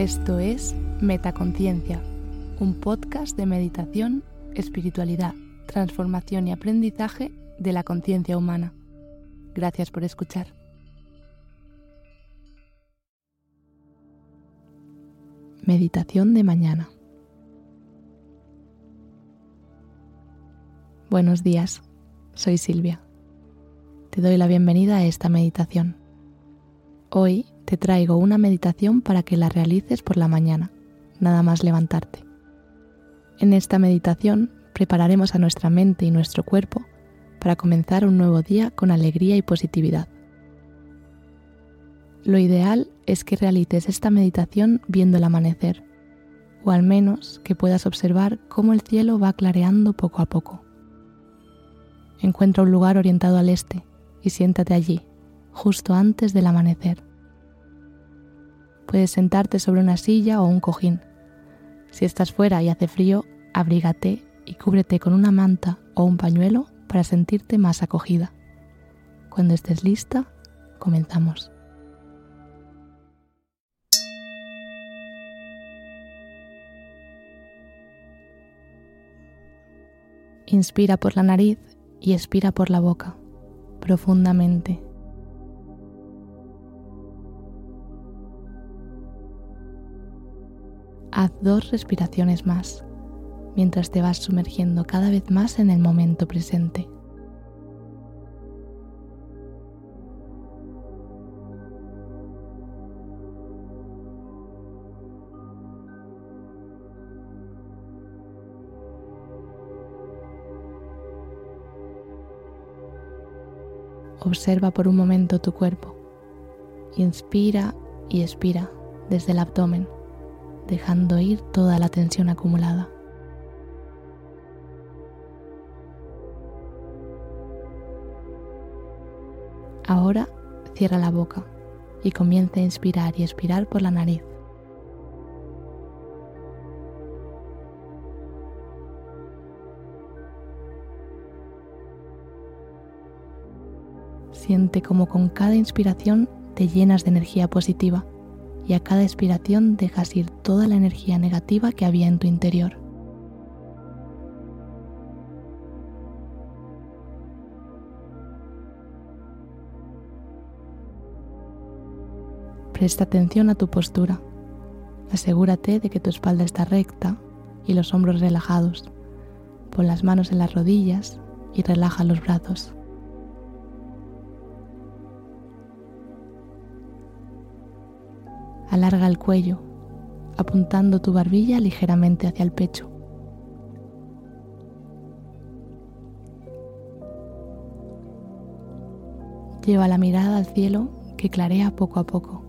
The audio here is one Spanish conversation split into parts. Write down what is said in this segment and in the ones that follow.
Esto es Metaconciencia, un podcast de meditación, espiritualidad, transformación y aprendizaje de la conciencia humana. Gracias por escuchar. Meditación de mañana. Buenos días, soy Silvia. Te doy la bienvenida a esta meditación. Hoy te traigo una meditación para que la realices por la mañana, nada más levantarte. En esta meditación prepararemos a nuestra mente y nuestro cuerpo para comenzar un nuevo día con alegría y positividad. Lo ideal es que realices esta meditación viendo el amanecer, o al menos que puedas observar cómo el cielo va clareando poco a poco. Encuentra un lugar orientado al este y siéntate allí, justo antes del amanecer. Puedes sentarte sobre una silla o un cojín. Si estás fuera y hace frío, abrígate y cúbrete con una manta o un pañuelo para sentirte más acogida. Cuando estés lista, comenzamos. Inspira por la nariz y expira por la boca, profundamente. Haz dos respiraciones más mientras te vas sumergiendo cada vez más en el momento presente. Observa por un momento tu cuerpo. Inspira y expira desde el abdomen dejando ir toda la tensión acumulada. Ahora cierra la boca y comienza a inspirar y expirar por la nariz. Siente como con cada inspiración te llenas de energía positiva y a cada expiración dejas ir toda la energía negativa que había en tu interior. Presta atención a tu postura. Asegúrate de que tu espalda está recta y los hombros relajados. Pon las manos en las rodillas y relaja los brazos. Alarga el cuello, apuntando tu barbilla ligeramente hacia el pecho. Lleva la mirada al cielo que clarea poco a poco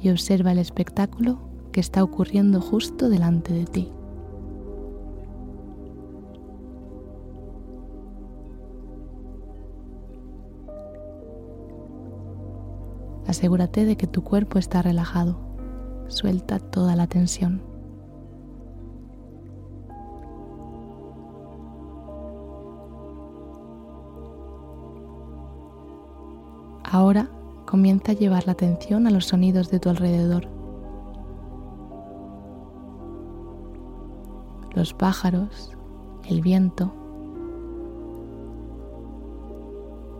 y observa el espectáculo que está ocurriendo justo delante de ti. Asegúrate de que tu cuerpo está relajado. Suelta toda la tensión. Ahora comienza a llevar la atención a los sonidos de tu alrededor. Los pájaros, el viento,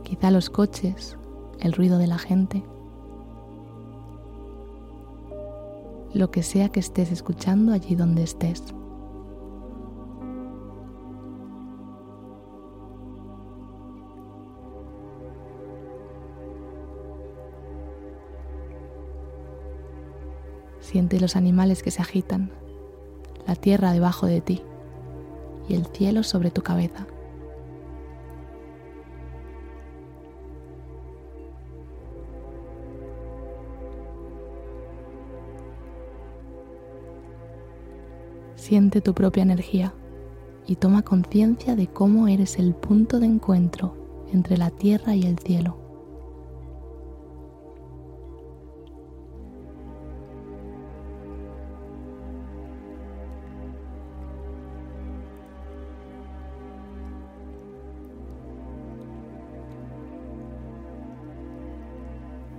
quizá los coches, el ruido de la gente. Lo que sea que estés escuchando allí donde estés. Siente los animales que se agitan, la tierra debajo de ti y el cielo sobre tu cabeza. Siente tu propia energía y toma conciencia de cómo eres el punto de encuentro entre la tierra y el cielo.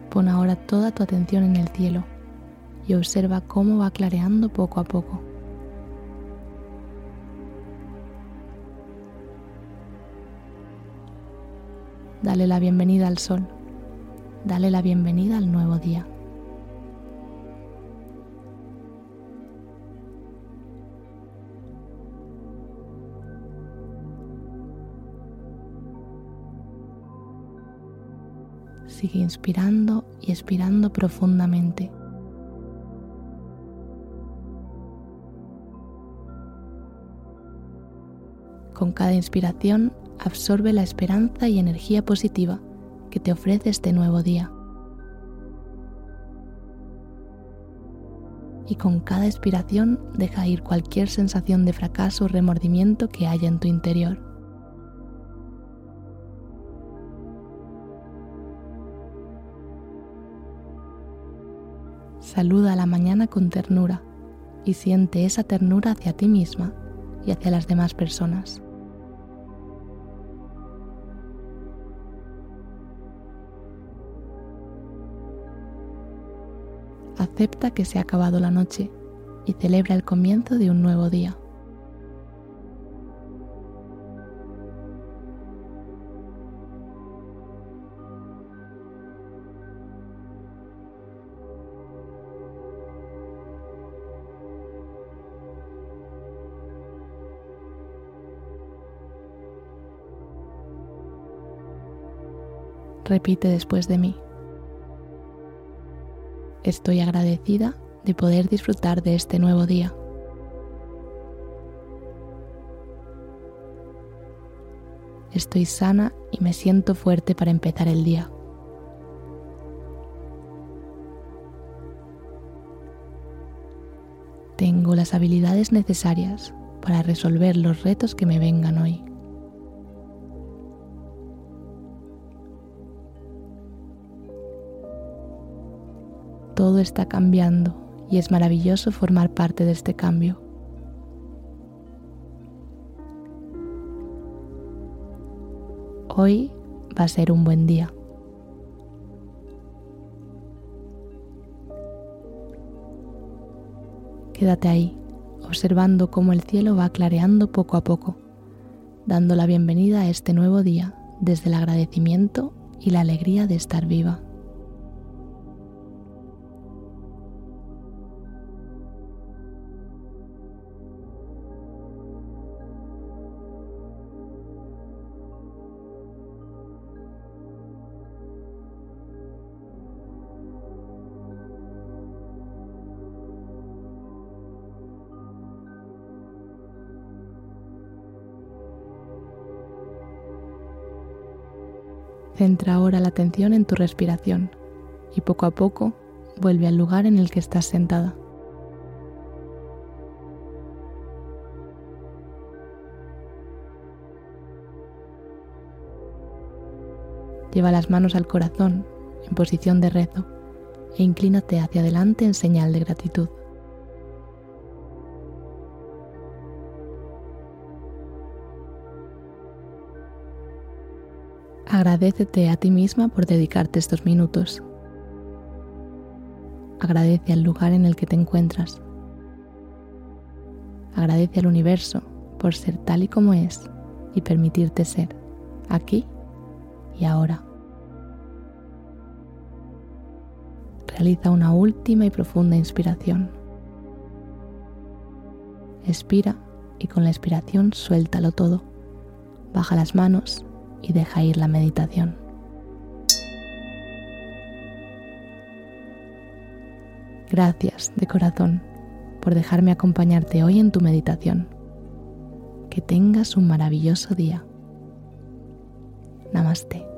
Pon ahora toda tu atención en el cielo y observa cómo va clareando poco a poco. Dale la bienvenida al sol. Dale la bienvenida al nuevo día. Sigue inspirando y expirando profundamente. Con cada inspiración absorbe la esperanza y energía positiva que te ofrece este nuevo día. Y con cada expiración deja ir cualquier sensación de fracaso o remordimiento que haya en tu interior. Saluda a la mañana con ternura y siente esa ternura hacia ti misma y hacia las demás personas. Acepta que se ha acabado la noche y celebra el comienzo de un nuevo día. Repite después de mí. Estoy agradecida de poder disfrutar de este nuevo día. Estoy sana y me siento fuerte para empezar el día. Tengo las habilidades necesarias para resolver los retos que me vengan hoy. Todo está cambiando y es maravilloso formar parte de este cambio. Hoy va a ser un buen día. Quédate ahí, observando cómo el cielo va clareando poco a poco, dando la bienvenida a este nuevo día desde el agradecimiento y la alegría de estar viva. Centra ahora la atención en tu respiración y poco a poco vuelve al lugar en el que estás sentada. Lleva las manos al corazón en posición de rezo e inclínate hacia adelante en señal de gratitud. Agradecete a ti misma por dedicarte estos minutos. Agradece al lugar en el que te encuentras. Agradece al universo por ser tal y como es y permitirte ser aquí y ahora. Realiza una última y profunda inspiración. Expira y con la expiración suéltalo todo. Baja las manos y deja ir la meditación. Gracias de corazón por dejarme acompañarte hoy en tu meditación. Que tengas un maravilloso día. Namaste.